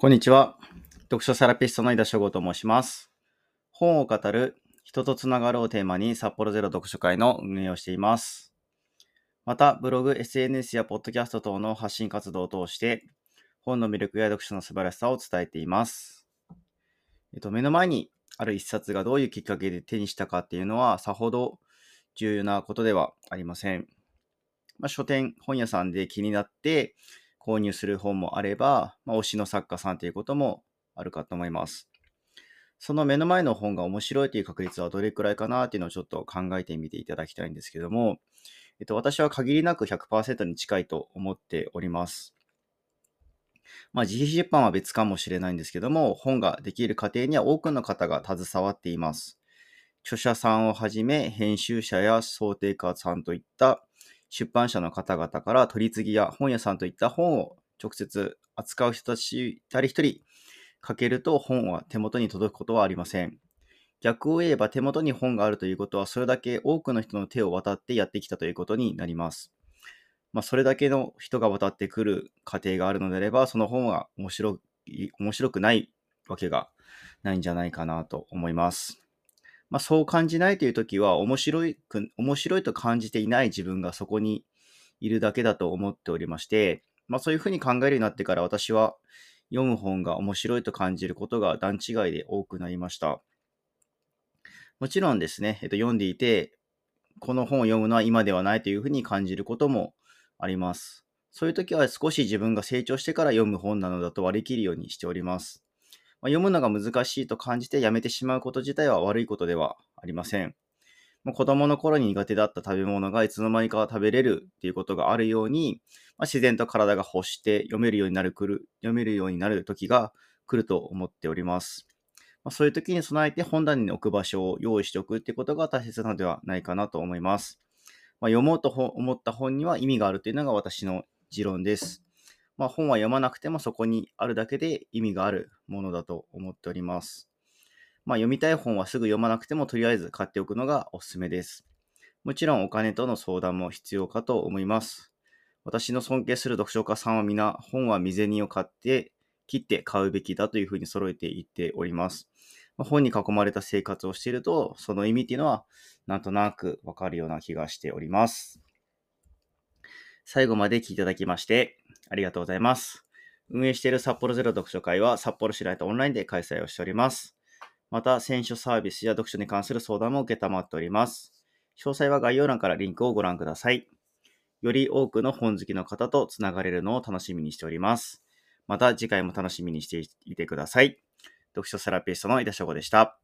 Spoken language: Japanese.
こんにちは。読書セラピストの井田翔吾と申します。本を語る人とつながるをテーマに札幌ゼロ読書会の運営をしています。また、ブログ、SNS やポッドキャスト等の発信活動を通して、本の魅力や読書の素晴らしさを伝えています。えっと、目の前にある一冊がどういうきっかけで手にしたかっていうのは、さほど重要なことではありません。まあ、書店、本屋さんで気になって、購入する本もあれば、まあ、推しの作家さんということもあるかと思います。その目の前の本が面白いという確率はどれくらいかなっていうのをちょっと考えてみていただきたいんですけども、えっと、私は限りなく100%に近いと思っております。まあ、自費出版は別かもしれないんですけども、本ができる過程には多くの方が携わっています。著者さんをはじめ、編集者や想定家さんといった出版社の方々から取り次ぎや本屋さんといった本を直接扱う人たち誰一人かけると本は手元に届くことはありません。逆を言えば手元に本があるということはそれだけ多くの人の手を渡ってやってきたということになります。まあ、それだけの人が渡ってくる過程があるのであればその本は面白面白くないわけがないんじゃないかなと思います。まあ、そう感じないという時は面白いく、面白いと感じていない自分がそこにいるだけだと思っておりまして、まあ、そういうふうに考えるようになってから私は読む本が面白いと感じることが段違いで多くなりました。もちろんですね、えっと、読んでいて、この本を読むのは今ではないというふうに感じることもあります。そういう時は少し自分が成長してから読む本なのだと割り切るようにしております。まあ、読むのが難しいと感じてやめてしまうこと自体は悪いことではありません。まあ、子供の頃に苦手だった食べ物がいつの間にか食べれるっていうことがあるように、まあ、自然と体が欲して読めるようになる、る、読めるようになる時が来ると思っております。まあ、そういう時に備えて本棚に置く場所を用意しておくっていうことが大切なのではないかなと思います。まあ、読もうと思った本には意味があるというのが私の持論です。まあ、本は読まなくてもそこにあるだけで意味があるものだと思っております。まあ、読みたい本はすぐ読まなくてもとりあえず買っておくのがおすすめです。もちろんお金との相談も必要かと思います。私の尊敬する読書家さんは皆本は未銭を買って切って買うべきだというふうに揃えて言っております。まあ、本に囲まれた生活をしているとその意味っていうのはなんとなくわかるような気がしております。最後まで聞いていただきましてありがとうございます。運営している札幌ゼロ読書会は札幌市内とオンラインで開催をしております。また、選書サービスや読書に関する相談も受けたまっております。詳細は概要欄からリンクをご覧ください。より多くの本好きの方とつながれるのを楽しみにしております。また次回も楽しみにしていてください。読書セラピストの井田翔吾でした。